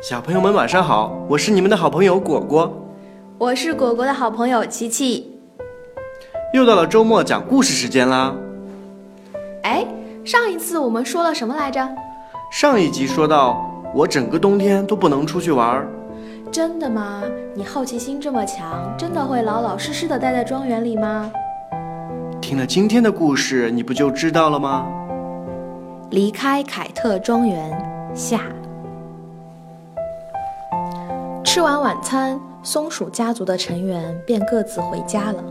小朋友们晚上好，我是你们的好朋友果果，我是果果的好朋友琪琪。又到了周末讲故事时间啦。哎，上一次我们说了什么来着？上一集说到，我整个冬天都不能出去玩。真的吗？你好奇心这么强，真的会老老实实的待在庄园里吗？听了今天的故事，你不就知道了吗？离开凯特庄园下。吃完晚餐，松鼠家族的成员便各自回家了。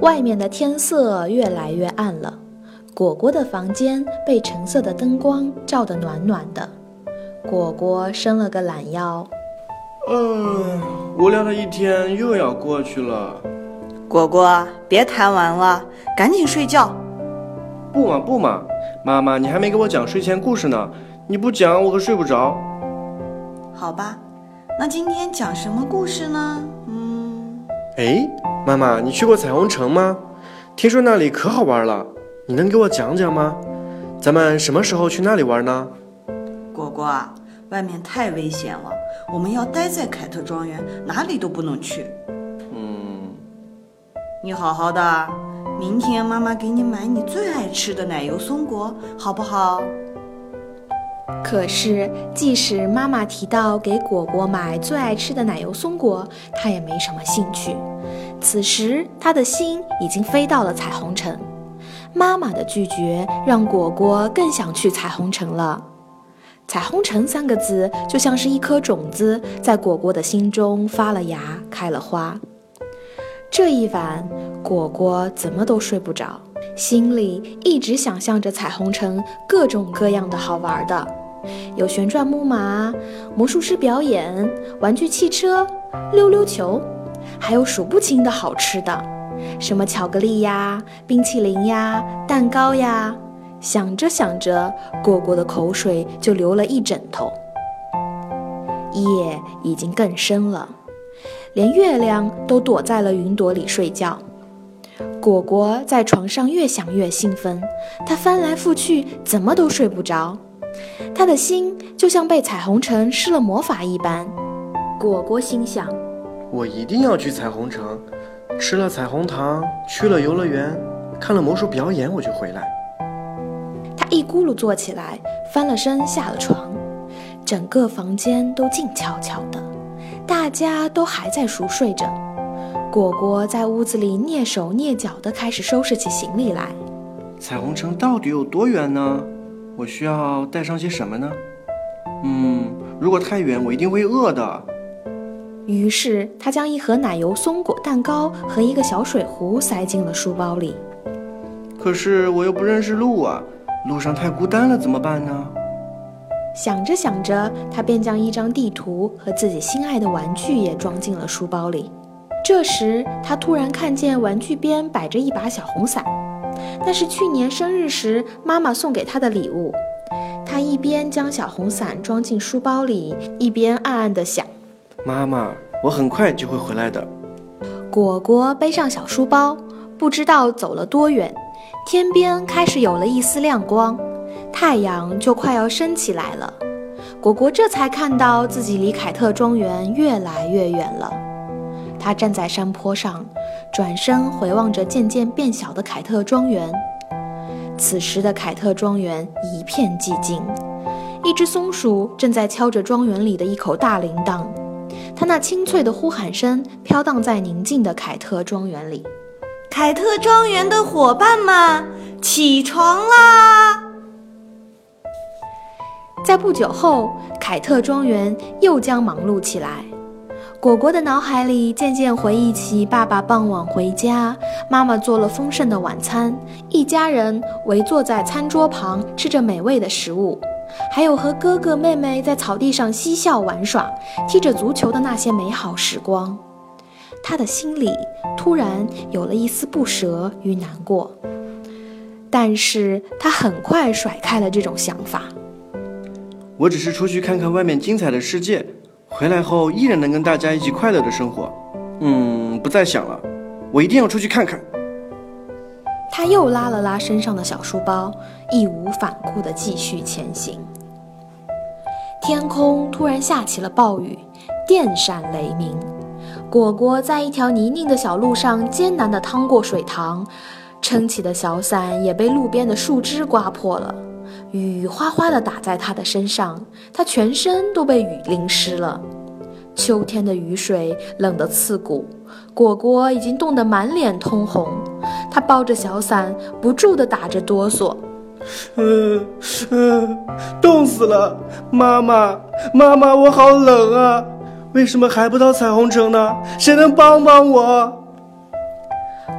外面的天色越来越暗了，果果的房间被橙色的灯光照得暖暖的。果果伸了个懒腰，嗯，无聊的一天又要过去了。果果，别贪玩了，赶紧睡觉。不嘛不嘛，妈妈，你还没给我讲睡前故事呢，你不讲我可睡不着。好吧，那今天讲什么故事呢？嗯，哎，妈妈，你去过彩虹城吗？听说那里可好玩了，你能给我讲讲吗？咱们什么时候去那里玩呢？果果啊，外面太危险了，我们要待在凯特庄园，哪里都不能去。嗯，你好好的，明天妈妈给你买你最爱吃的奶油松果，好不好？可是即使妈妈提到给果果买最爱吃的奶油松果，他也没什么兴趣。此时他的心已经飞到了彩虹城，妈妈的拒绝让果果更想去彩虹城了。彩虹城三个字就像是一颗种子，在果果的心中发了芽，开了花。这一晚，果果怎么都睡不着，心里一直想象着彩虹城各种各样的好玩的，有旋转木马、魔术师表演、玩具汽车、溜溜球，还有数不清的好吃的，什么巧克力呀、冰淇淋呀、蛋糕呀。想着想着，果果的口水就流了一枕头。夜已经更深了，连月亮都躲在了云朵里睡觉。果果在床上越想越兴奋，他翻来覆去，怎么都睡不着。他的心就像被彩虹城施了魔法一般。果果心想：我一定要去彩虹城，吃了彩虹糖，去了游乐园，看了魔术表演，我就回来。他一咕噜坐起来，翻了身，下了床。整个房间都静悄悄的，大家都还在熟睡着。果果在屋子里蹑手蹑脚地开始收拾起行李来。彩虹城到底有多远呢？我需要带上些什么呢？嗯，如果太远，我一定会饿的。于是他将一盒奶油松果蛋糕和一个小水壶塞进了书包里。可是我又不认识路啊！路上太孤单了，怎么办呢？想着想着，他便将一张地图和自己心爱的玩具也装进了书包里。这时，他突然看见玩具边摆着一把小红伞，那是去年生日时妈妈送给他的礼物。他一边将小红伞装进书包里，一边暗暗地想：“妈妈，我很快就会回来的。”果果背上小书包，不知道走了多远。天边开始有了一丝亮光，太阳就快要升起来了。果果这才看到自己离凯特庄园越来越远了。他站在山坡上，转身回望着渐渐变小的凯特庄园。此时的凯特庄园一片寂静，一只松鼠正在敲着庄园里的一口大铃铛，它那清脆的呼喊声飘荡在宁静的凯特庄园里。凯特庄园的伙伴们，起床啦！在不久后，凯特庄园又将忙碌起来。果果的脑海里渐渐回忆起爸爸傍晚回家，妈妈做了丰盛的晚餐，一家人围坐在餐桌旁吃着美味的食物，还有和哥哥妹妹在草地上嬉笑玩耍、踢着足球的那些美好时光。他的心里突然有了一丝不舍与难过，但是他很快甩开了这种想法。我只是出去看看外面精彩的世界，回来后依然能跟大家一起快乐的生活。嗯，不再想了，我一定要出去看看。他又拉了拉身上的小书包，义无反顾地继续前行。天空突然下起了暴雨，电闪雷鸣。果果在一条泥泞的小路上艰难地趟过水塘，撑起的小伞也被路边的树枝刮破了。雨哗哗地打在他的身上，他全身都被雨淋湿了。秋天的雨水冷得刺骨，果果已经冻得满脸通红。他抱着小伞，不住地打着哆嗦。嗯嗯，冻死了！妈妈，妈妈，我好冷啊！为什么还不到彩虹城呢？谁能帮帮我？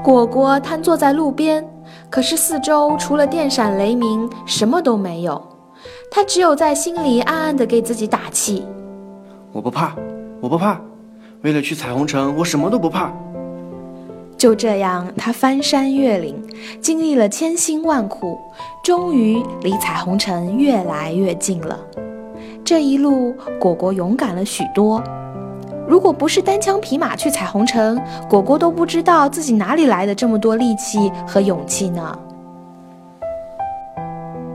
果果瘫坐在路边，可是四周除了电闪雷鸣，什么都没有。他只有在心里暗暗地给自己打气：我不怕。我不怕，为了去彩虹城，我什么都不怕。就这样，他翻山越岭，经历了千辛万苦，终于离彩虹城越来越近了。这一路，果果勇敢了许多。如果不是单枪匹马去彩虹城，果果都不知道自己哪里来的这么多力气和勇气呢。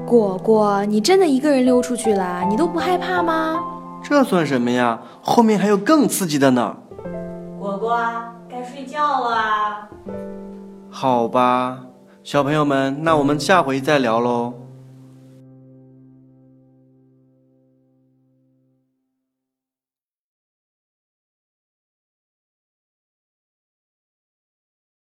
果果，你真的一个人溜出去了？你都不害怕吗？这算什么呀？后面还有更刺激的呢。果果，该睡觉了。好吧，小朋友们，那我们下回再聊喽。